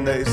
song they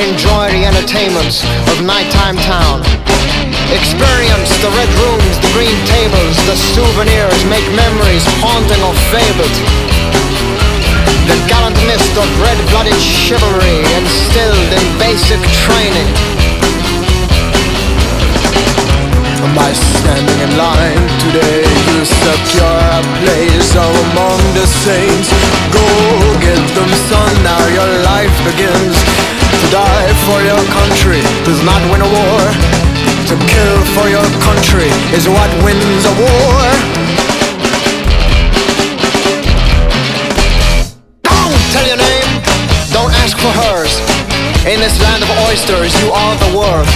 Enjoy the entertainments of nighttime town. Experience the red rooms, the green tables, the souvenirs, make memories haunting or fabled. The gallant mist of red-blooded chivalry instilled in basic training. By standing in line today, you secure a place among the saints. Go get them, son, now your life begins. To die for your country does not win a war. To kill for your country is what wins a war. Don't tell your name, don't ask for hers. In this land of oysters, you are the worth.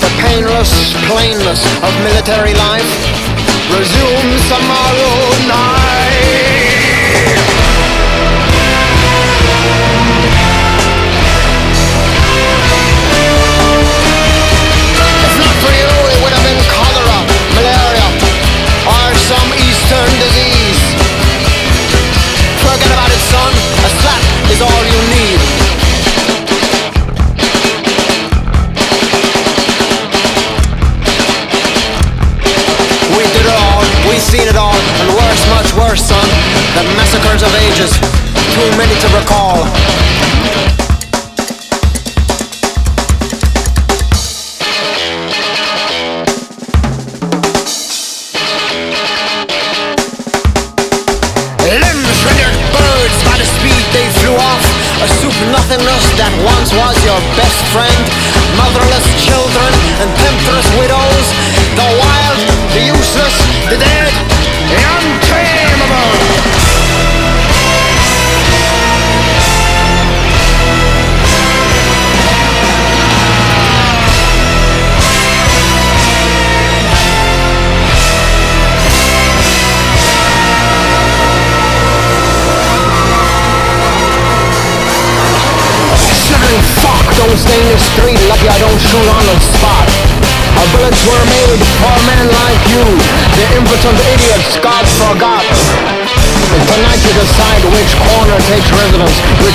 The painless plainness of military life resumes tomorrow night. Eastern disease. Forget about it, son. A slap is all you need. We did it all, we seen it all, and worse, much worse, son. The massacres of ages, too many to recall.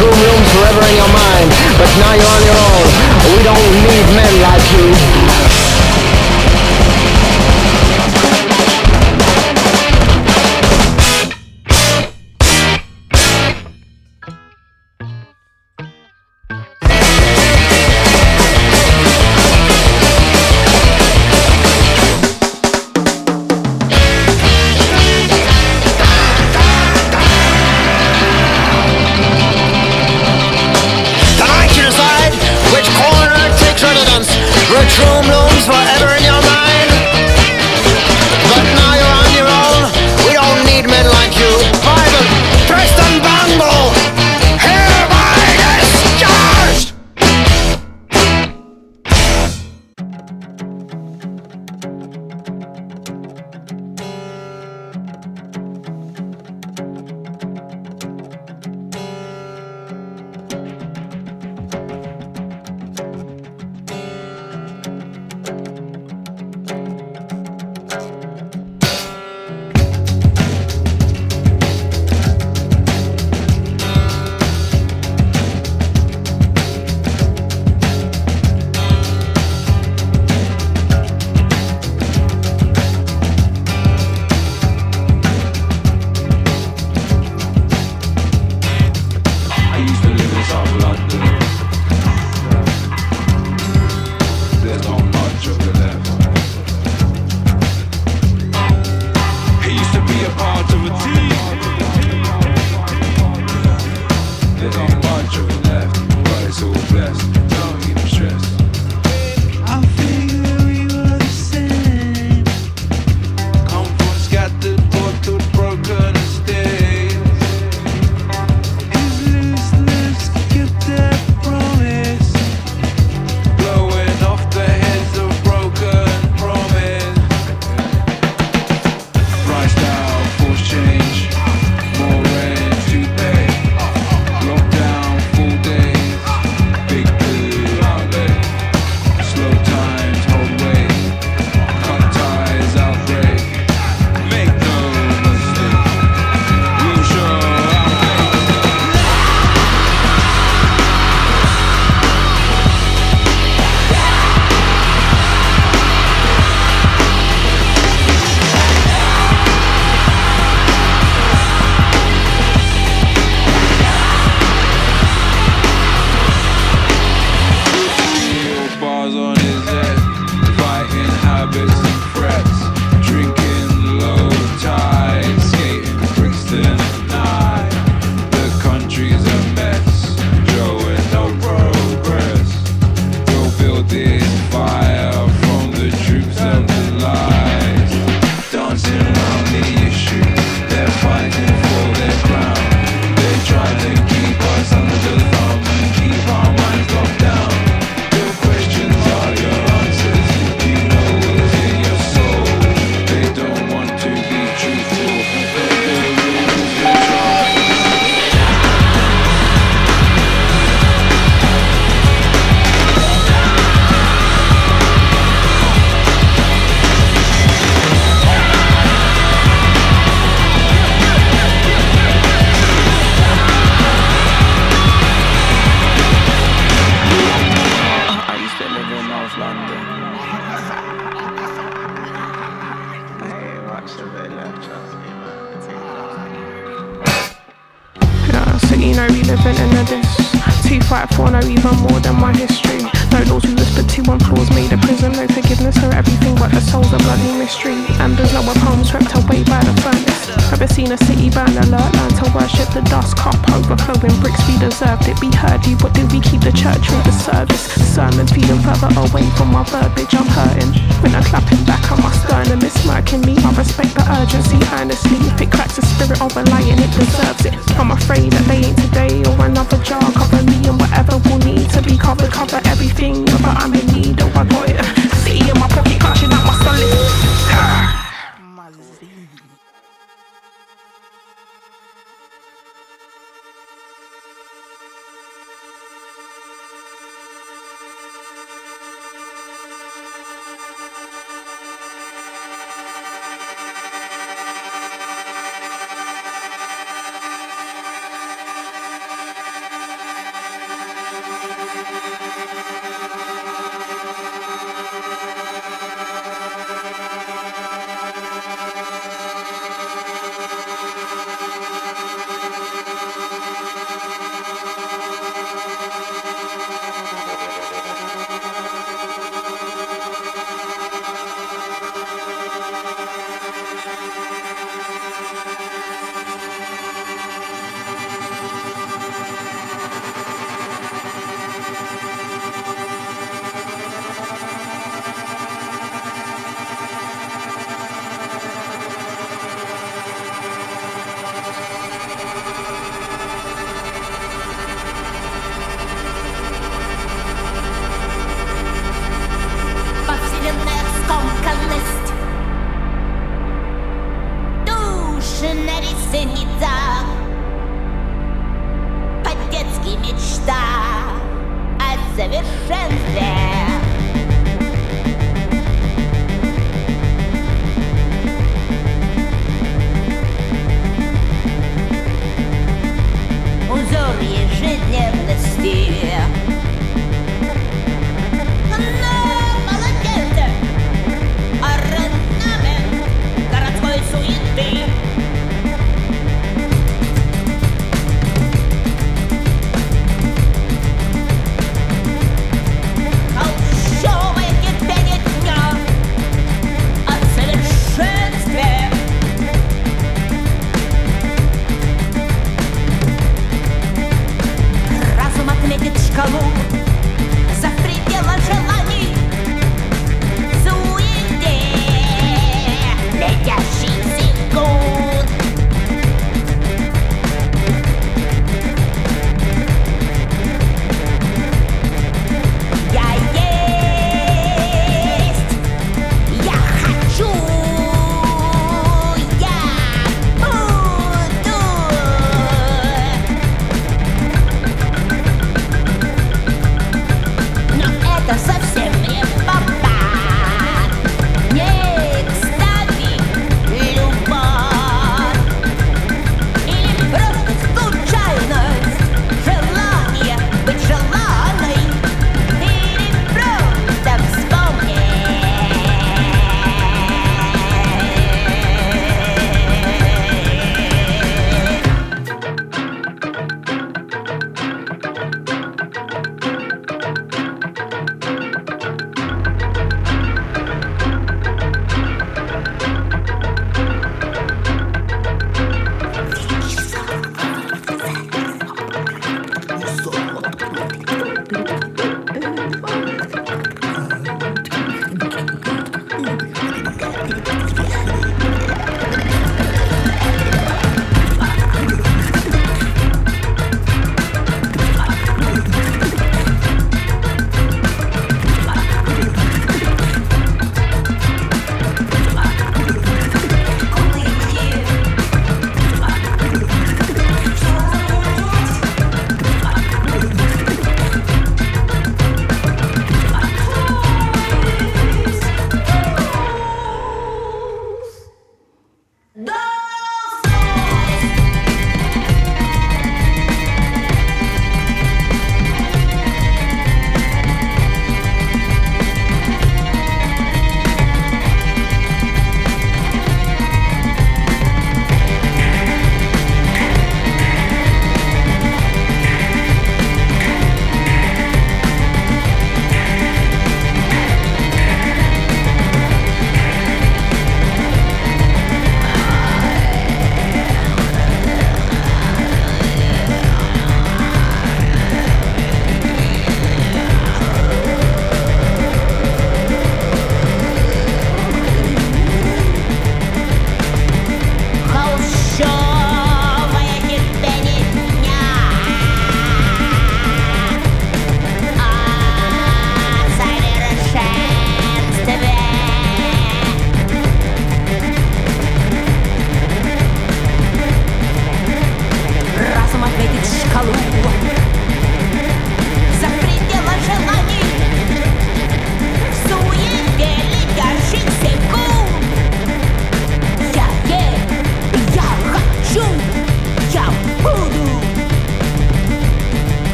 Residence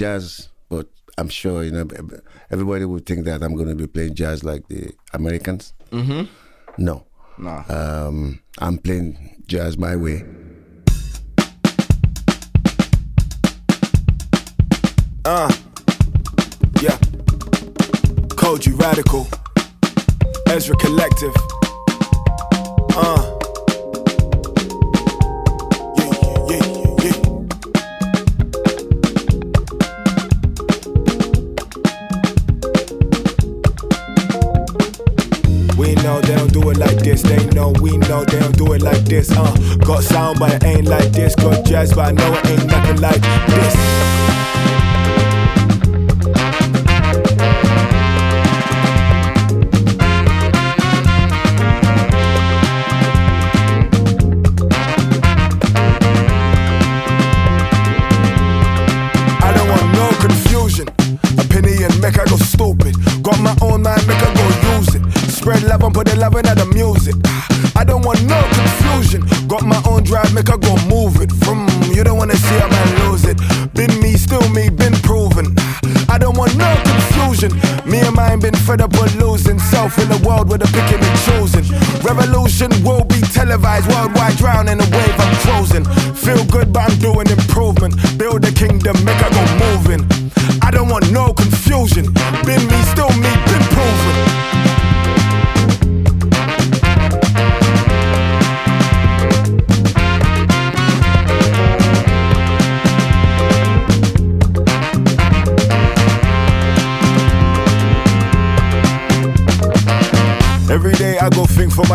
make, you know, jazz, but I'm sure, you know, everybody would think that I'm going to be playing jazz like the Americans. Mm-hmm. No. No. Um, I'm playing jazz my way. Uh, yeah. Kojey Radical. Ezra Collective. Uh. Know they don't do it like this. Uh, got sound, but it ain't like this. Got jazz, but I know it ain't nothing like this. Up losing self in the world with a picking and choosing. Revolution will be televised worldwide, drown in the wave I'm closing. Feel good, but I'm doing improvement. Build a kingdom, make her go moving. I don't want no.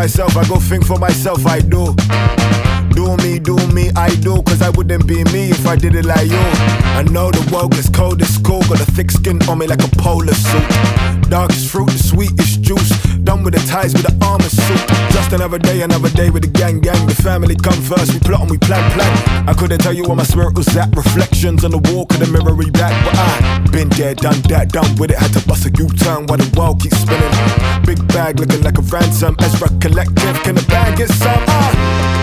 Myself, I go think for myself, I do. Do me, do me, I do, cause I wouldn't be me if I did it like you. I know the world gets cold, it's cool, got a thick skin on me like a polar suit. Darkest fruit, the sweetest juice. Done with the ties with the armor suit. Just another day, another day with the gang, gang. The family come first, we plot and we plan, plan. I couldn't tell you where my spirit was at. Reflections on the wall, could the mirror back, but I been there, done that, done with it. Had to bust a U-turn while the world keeps spinning. Big bag looking like a ransom. Ezra Collective, can the bag get some? Uh.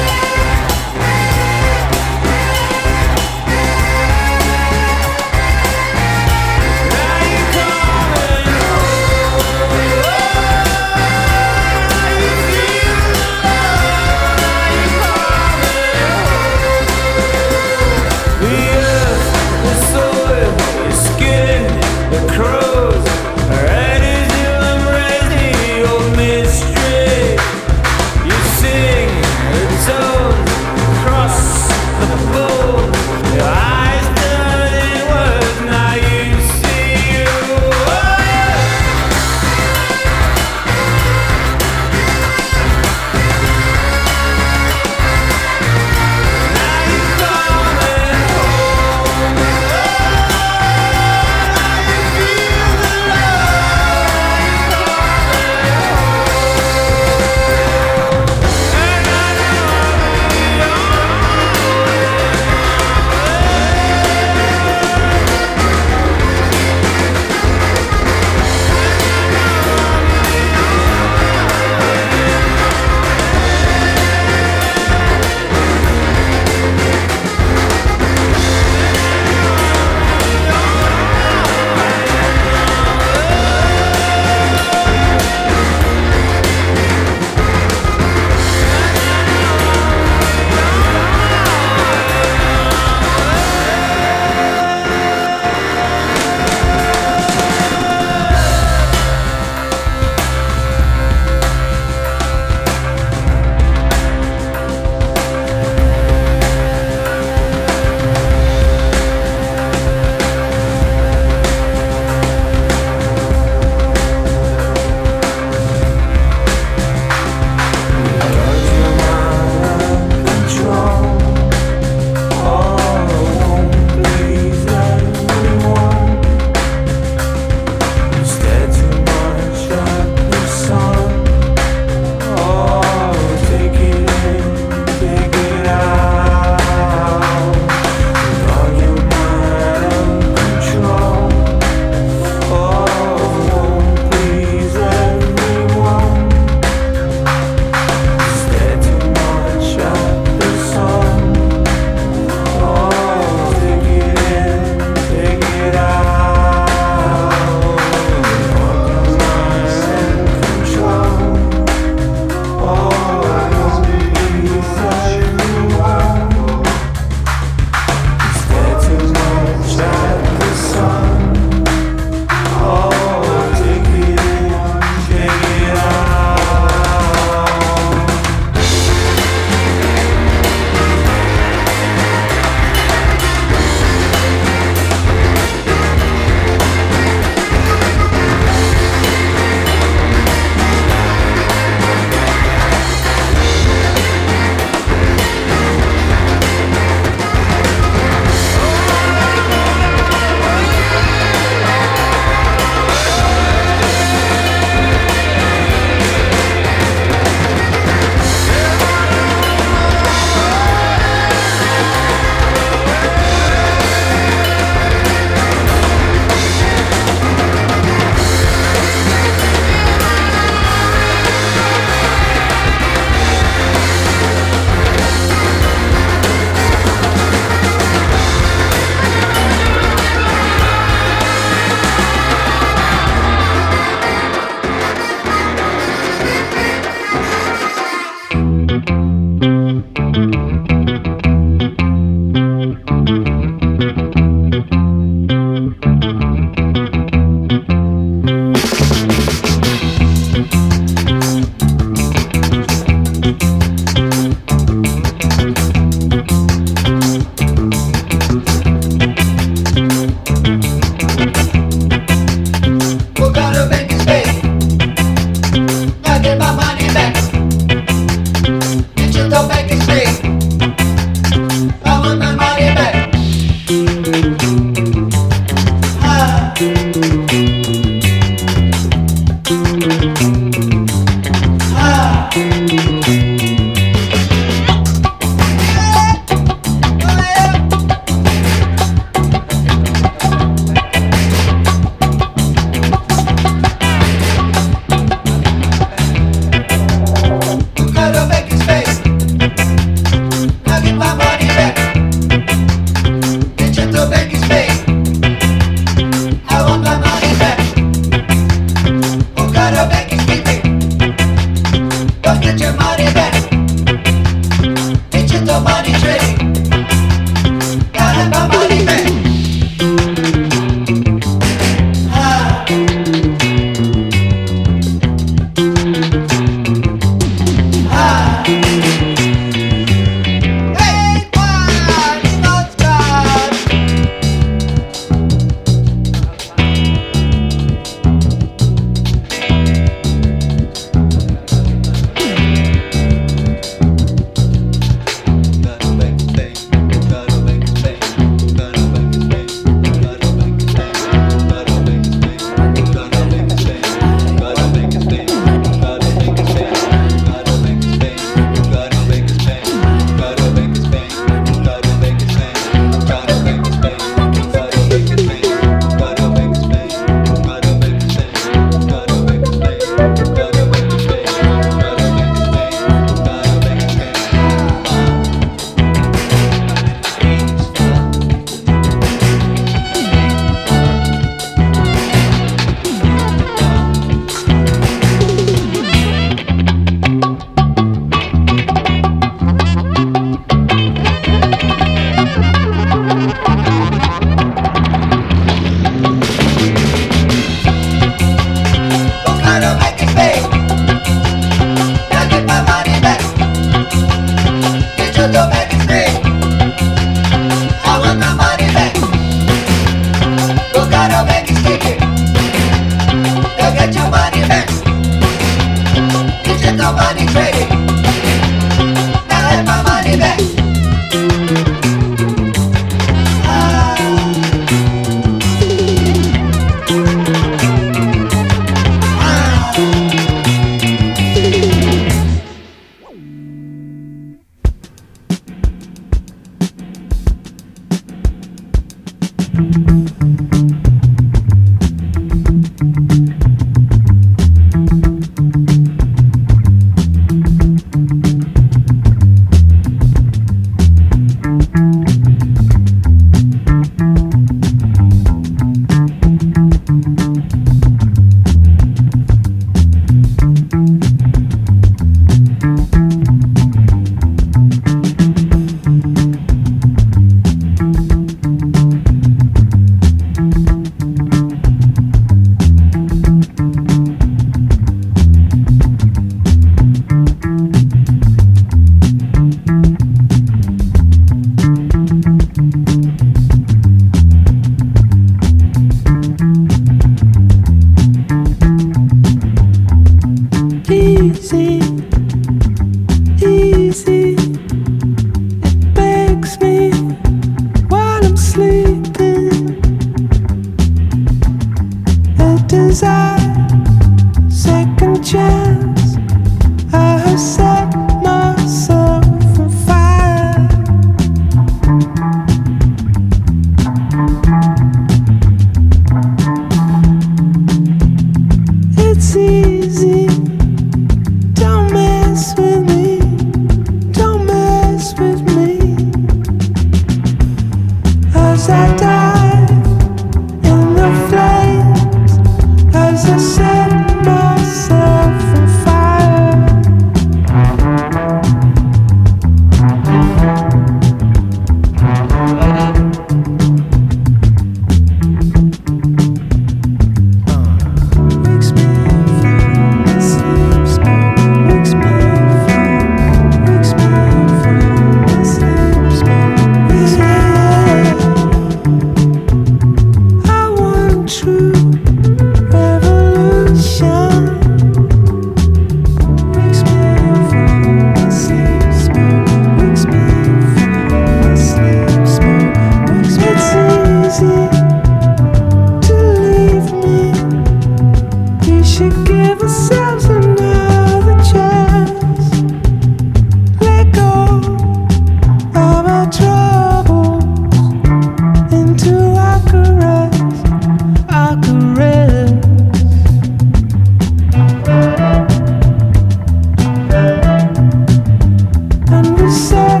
Degree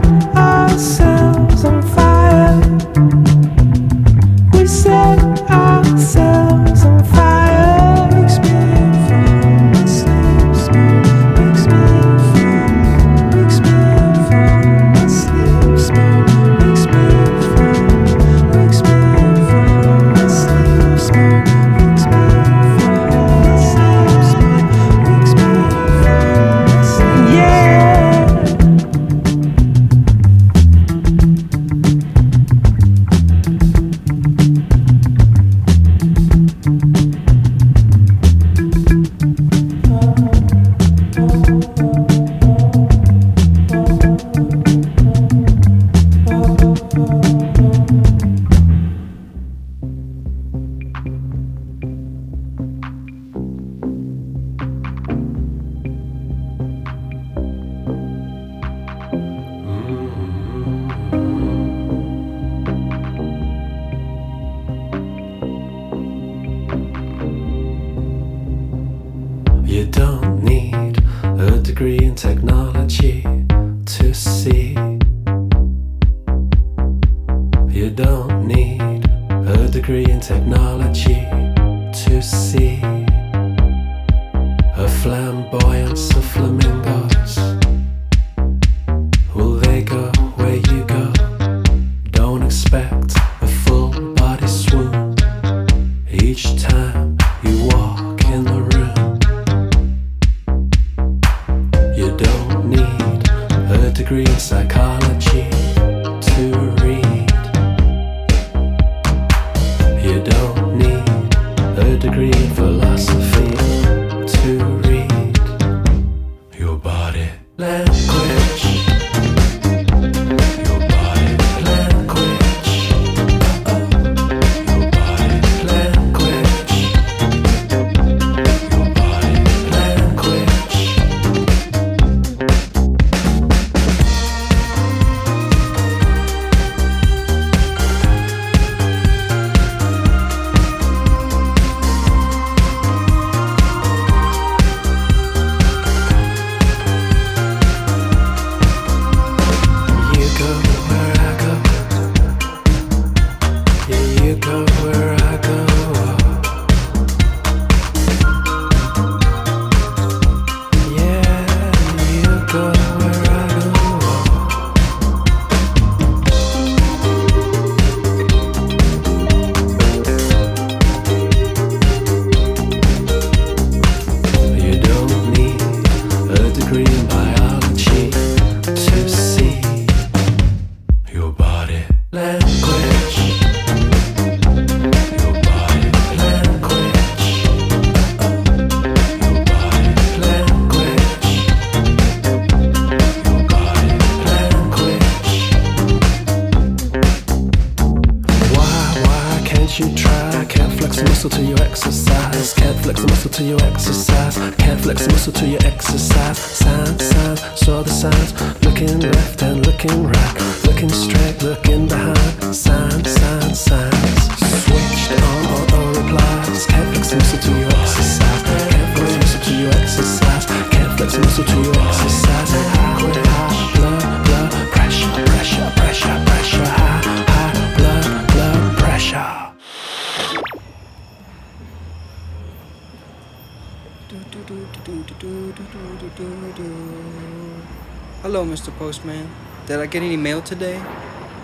postman. Did I get any mail today?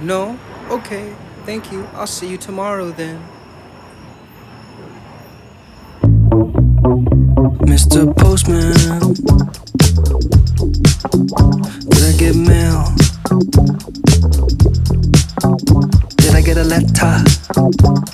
No? Okay, thank you. I'll see you tomorrow then. Mr. Postman, did I get mail? Did I get a letter?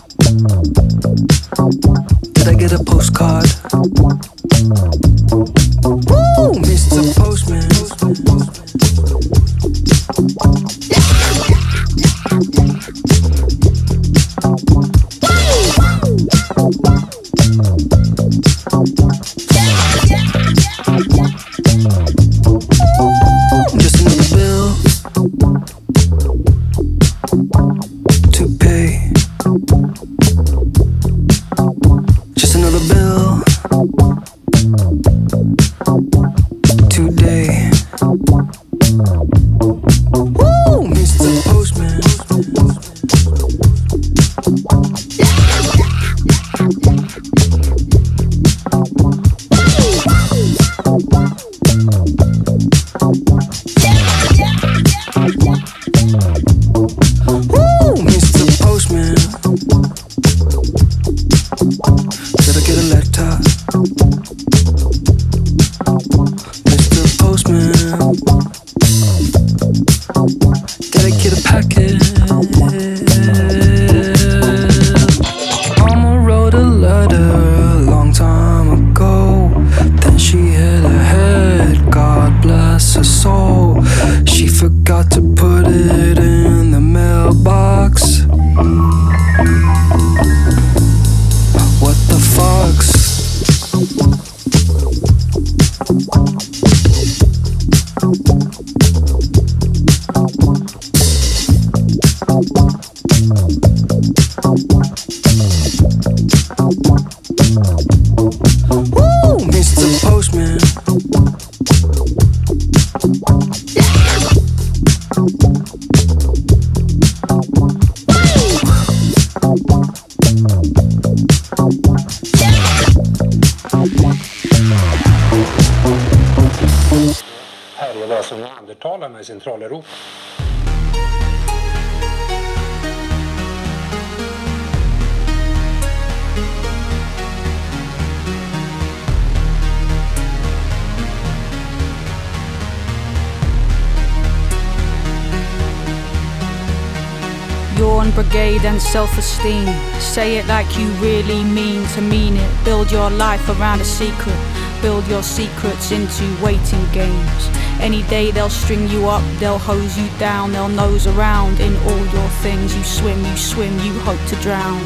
Secret. Build your secrets into waiting games. Any day they'll string you up, they'll hose you down, they'll nose around in all your things. You swim, you swim, you hope to drown.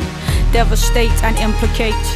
Devastate and implicate.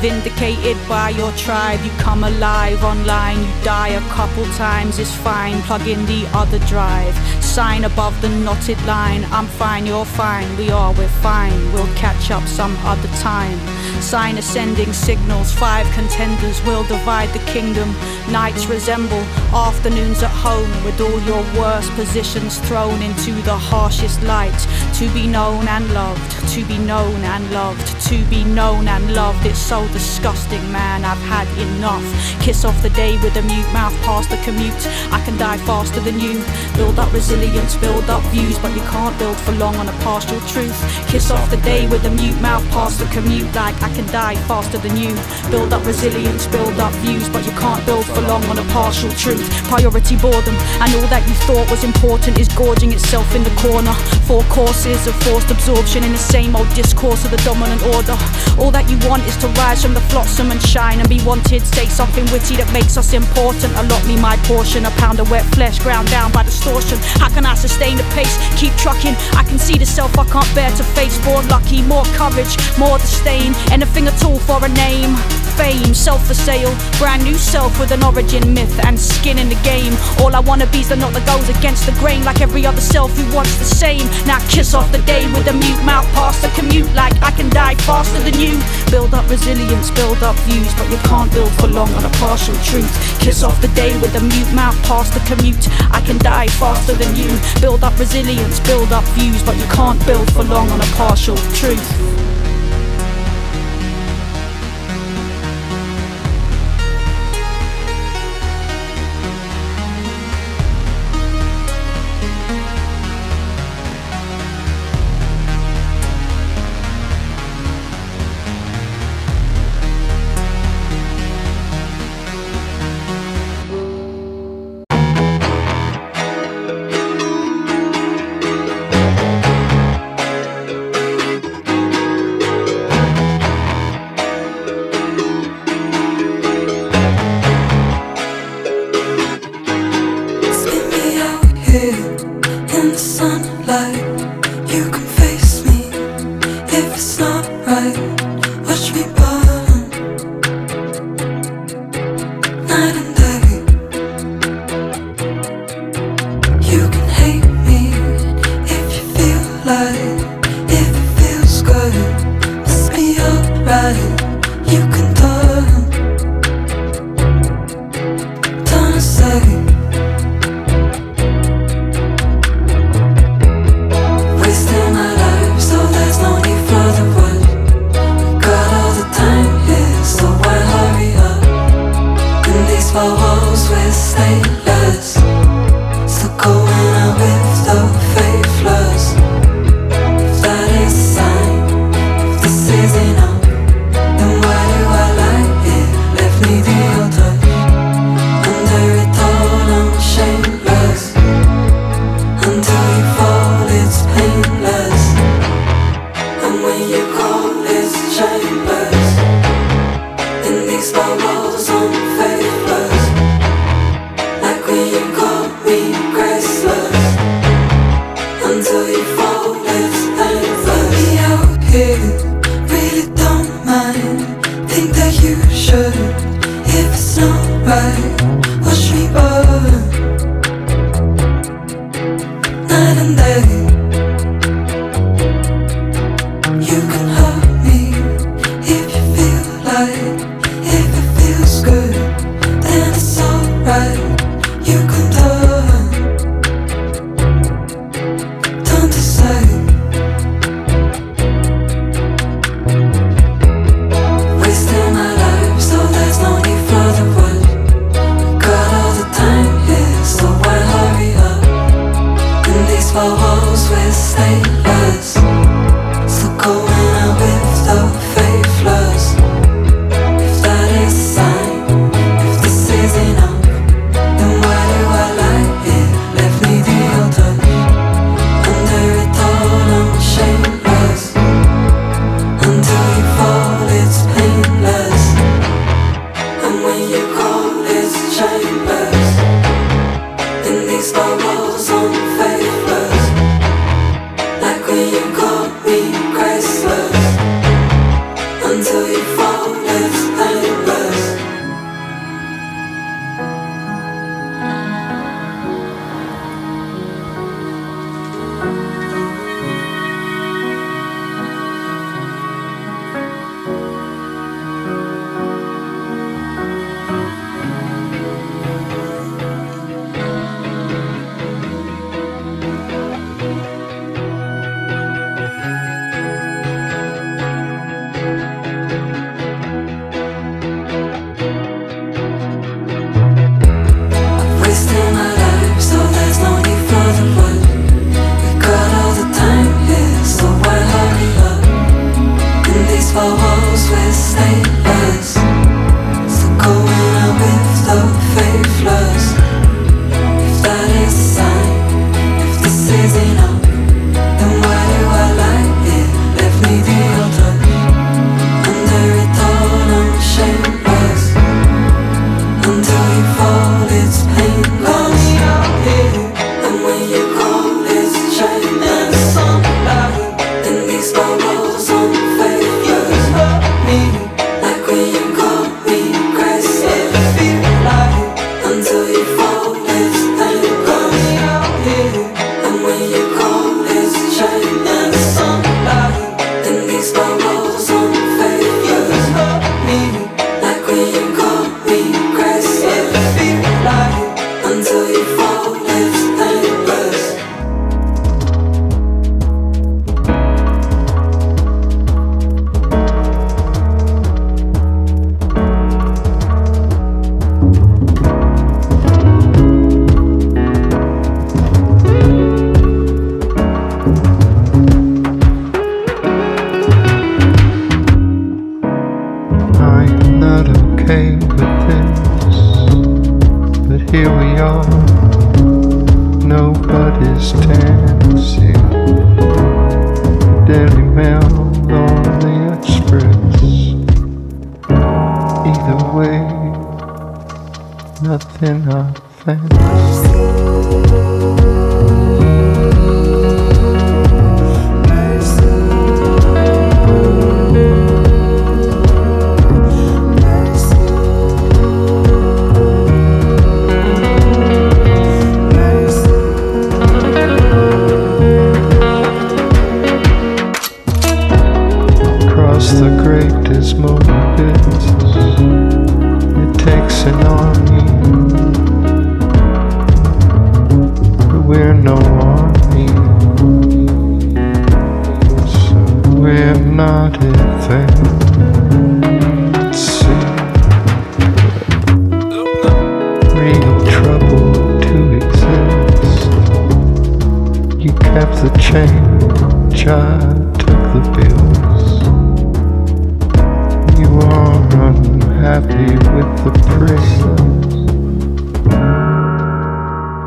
Vindicated by your tribe, you come alive online, you die a couple times, it's fine. Plug in the other drive, sign above the knotted line. I'm fine, you're fine, we are, we're fine. We'll catch up some other time. Sign ascending signals, five contenders will divide the kingdom. Nights resemble afternoons at home, with all your worst positions thrown into the harshest light. to be known and loved, to be known and loved, to be known and loved. It's so disgusting, man. I've had enough. Kiss off the day with a mute mouth past the commute. I can die faster than you. Build up resilience, build up views, but you can't build for long on a partial truth. Kiss off the day with a mute mouth past the commute, like I can die faster than you. Build up resilience, build up views, but you can't build for long on a partial truth. Priority boredom, and all that you thought was important is gorging itself in the corner. Four courses of forced absorption in the same old discourse of the dominant order. All that you want is to rise from the flotsam and shine and be wanted. Say something witty that makes us important. Allot me my portion, a pound of wet flesh ground down by distortion. How can I sustain the pace? Keep trucking. I can see the self I can't bear to face. More lucky, more courage, more disdain. Anything at all for a name fame, self for sale. Brand new self with an origin myth and skin in the game. All I wanna be is the knot that goes against the grain, like every other self who wants the same. Now kiss off the day with a mute mouth past the commute, like I can die faster than you. Build up resilience, build up views, but you can't build for long on a partial truth. Kiss off the day with a mute mouth past the commute. I can die faster than you. Build up resilience, build up views, but you can't build for long on a partial truth.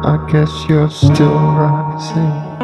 I guess you're still rising.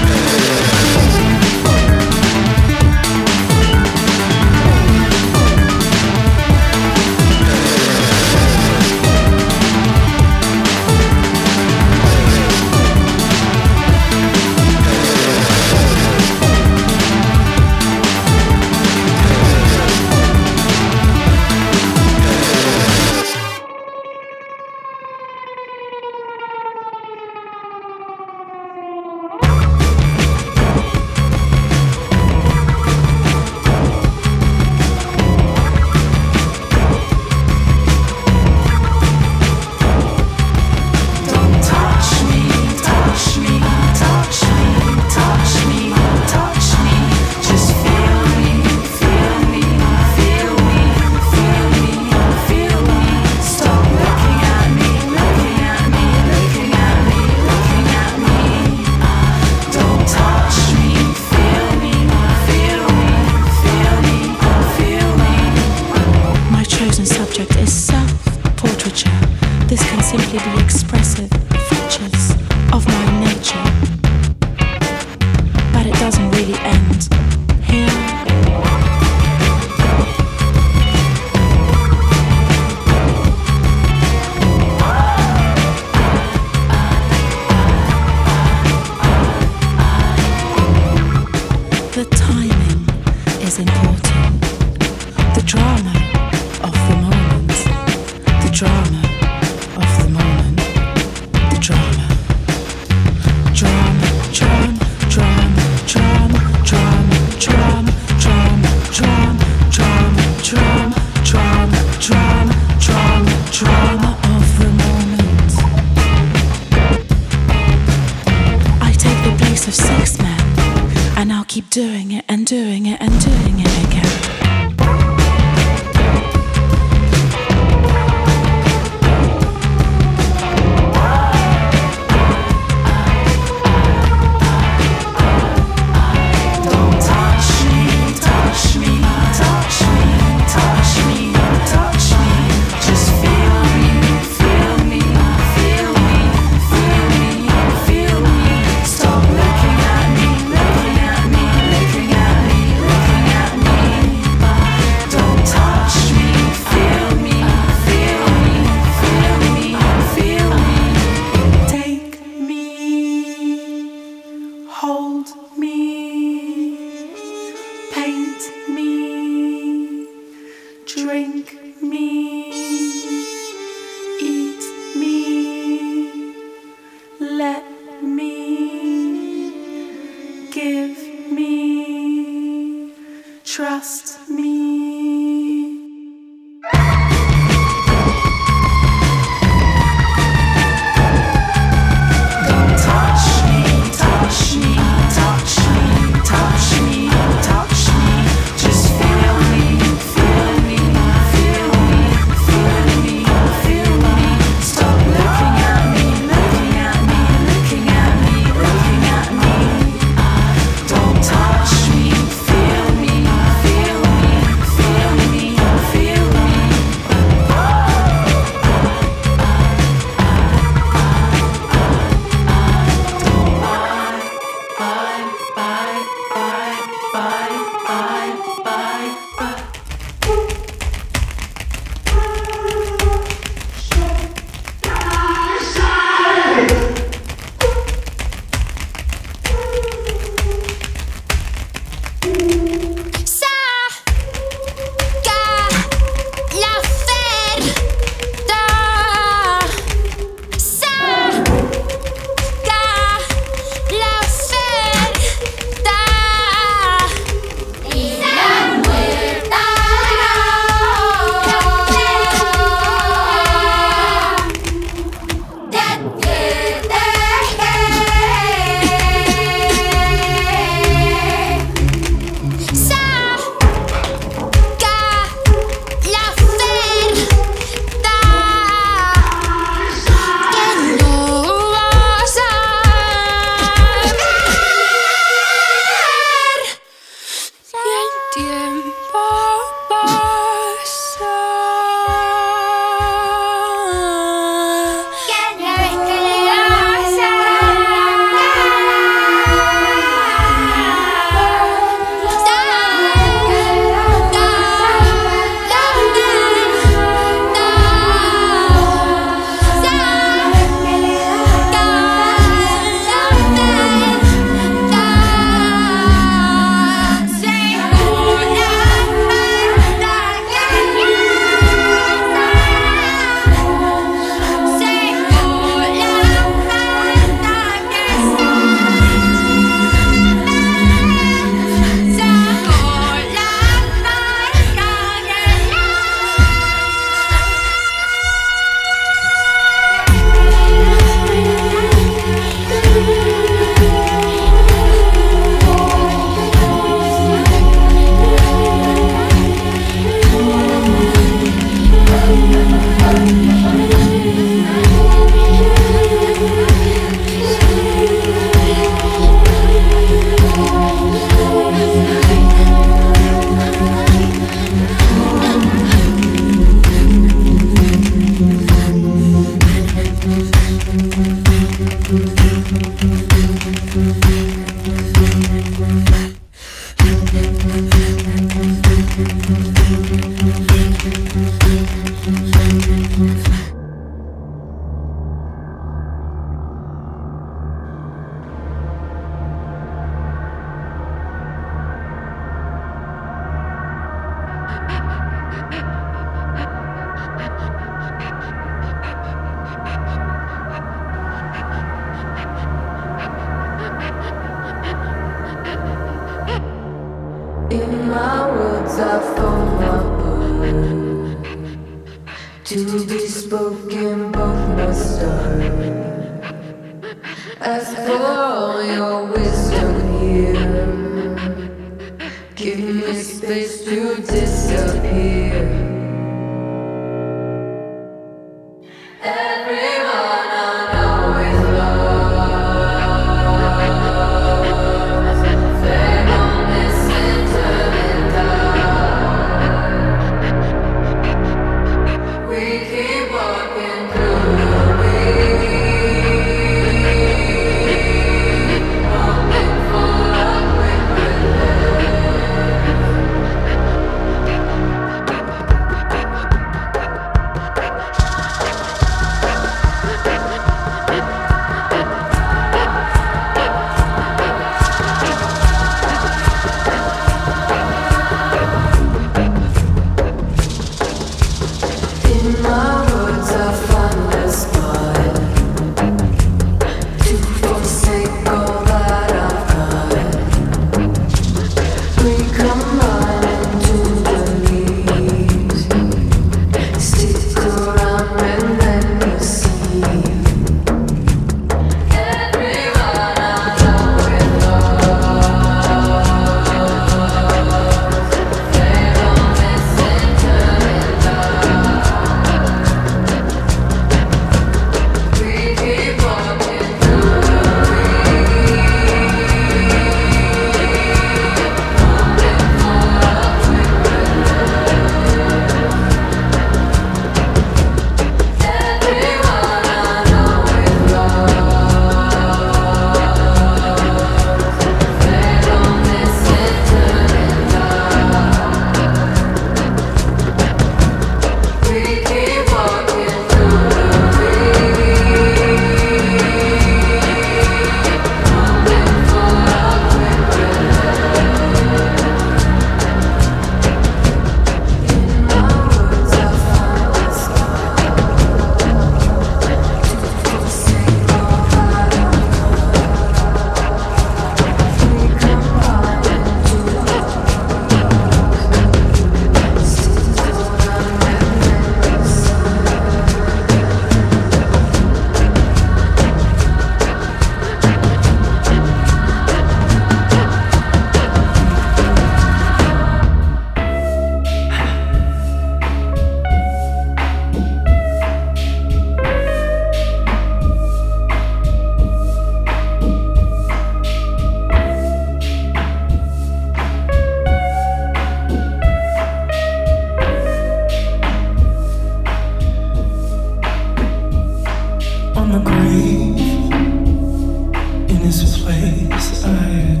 Mm-hmm.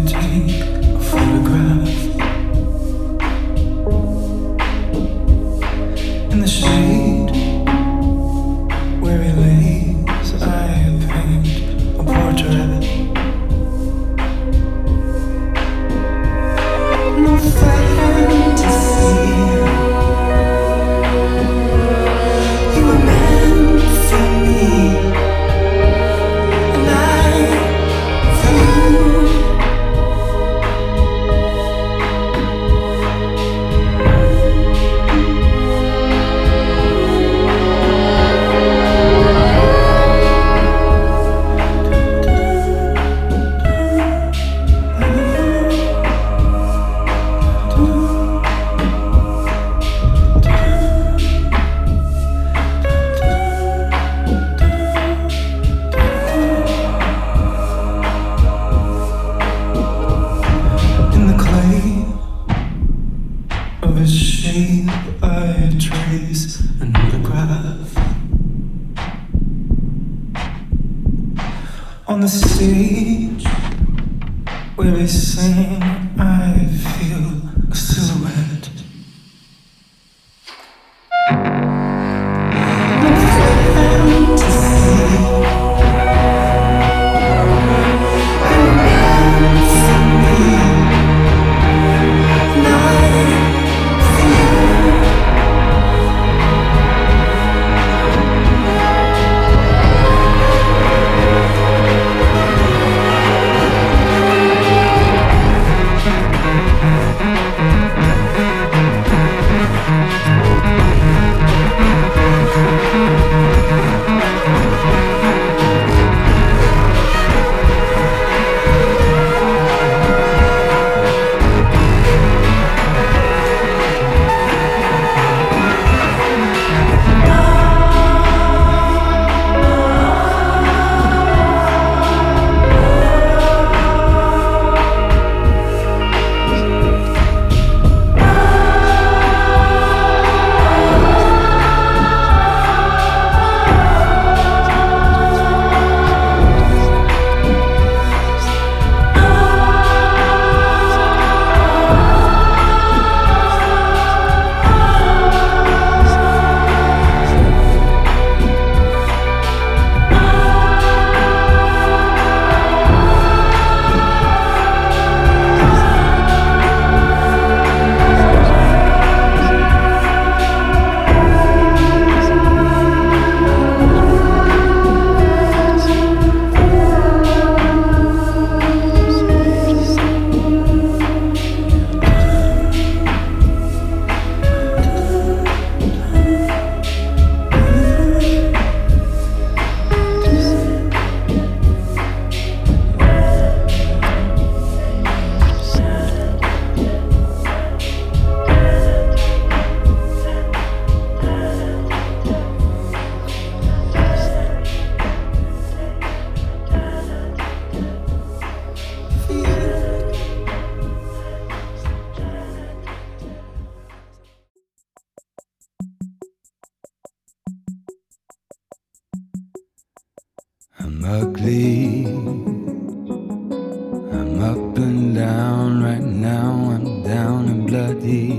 down right now, I'm down and bloody.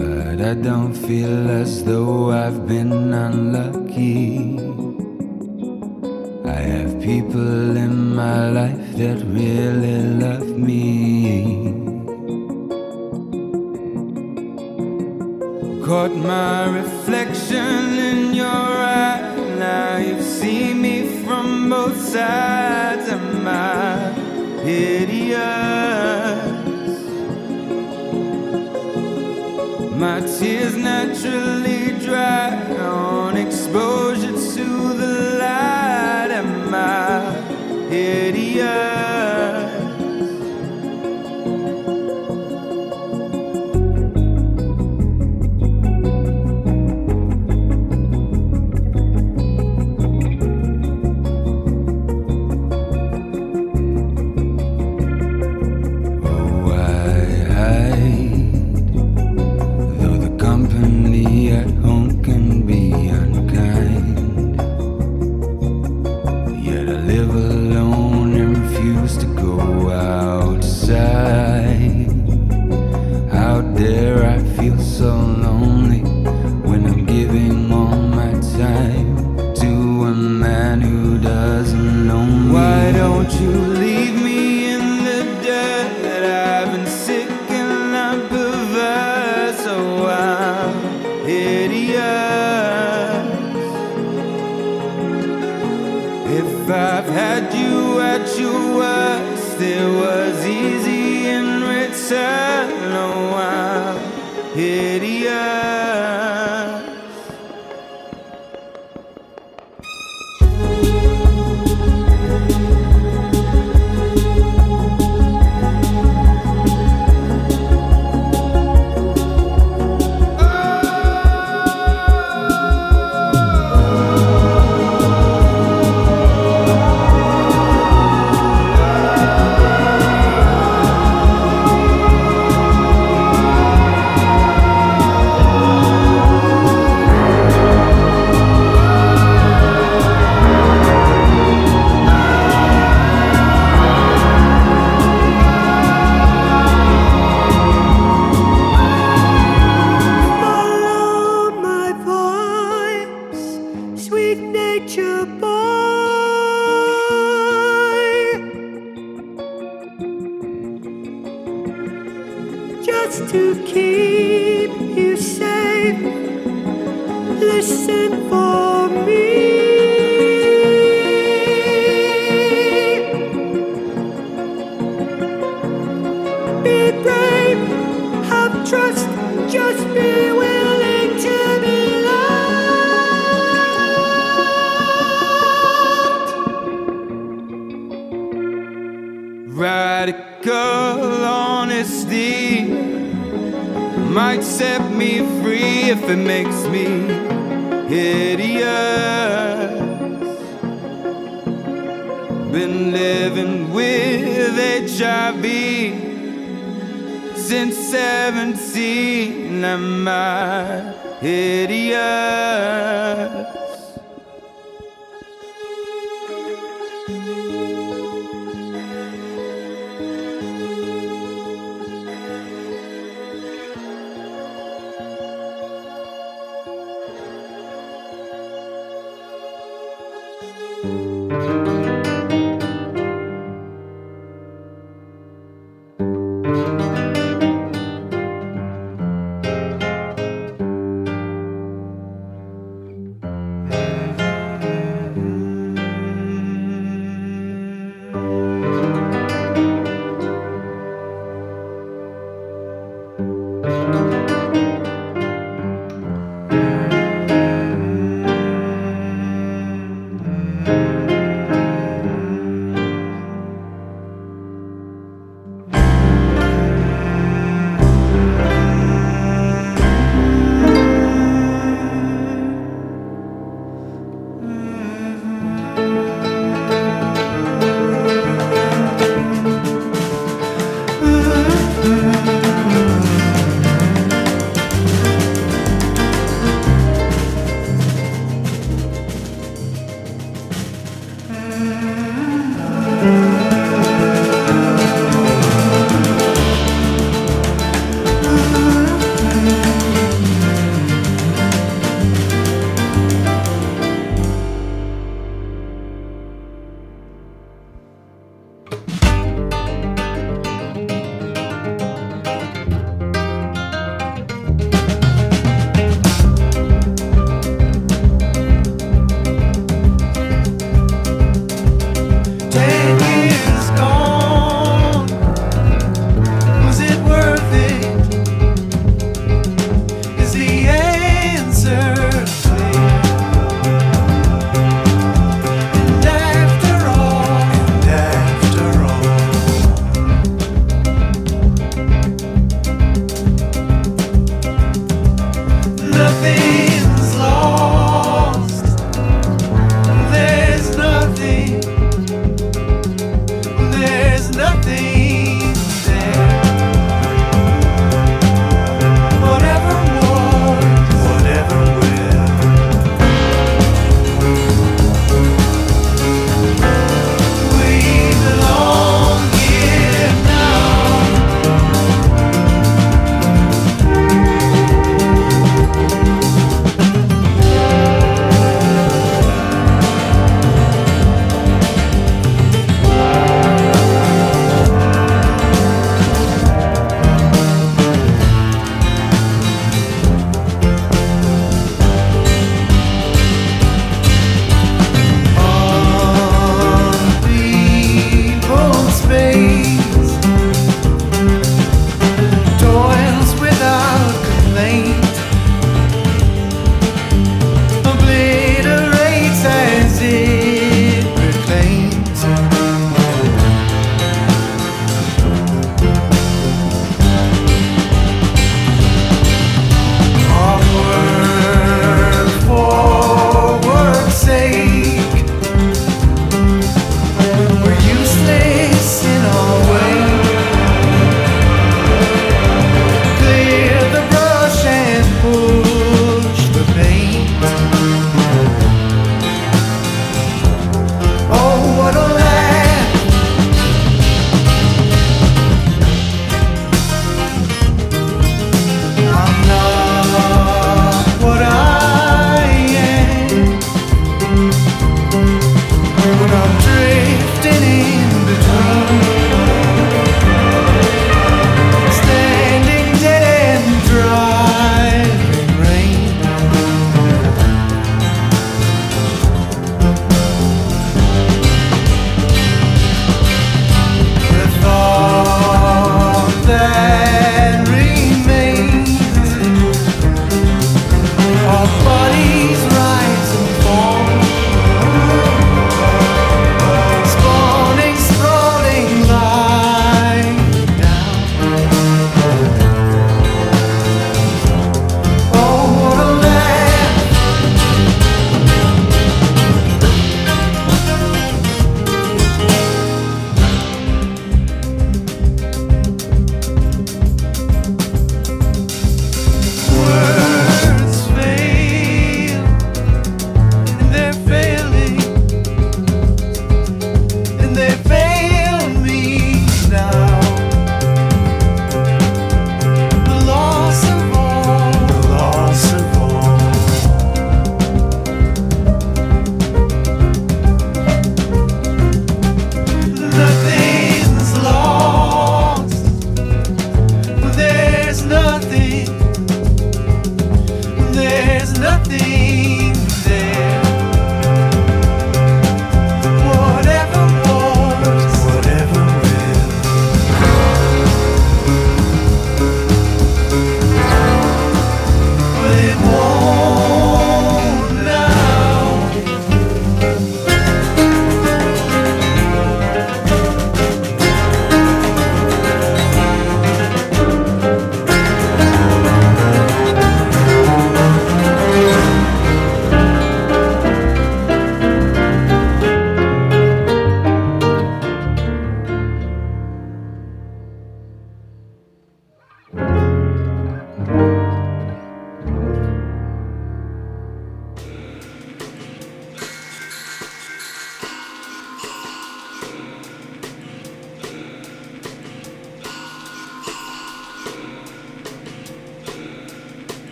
But I don't feel as though I've been unlucky. I have people in my life that really love me. Caught my reflection in your eye. Now you've seen me from both sides of my hideous. My tears naturally dry on exposure to the light. Am I hideous?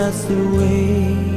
That's the way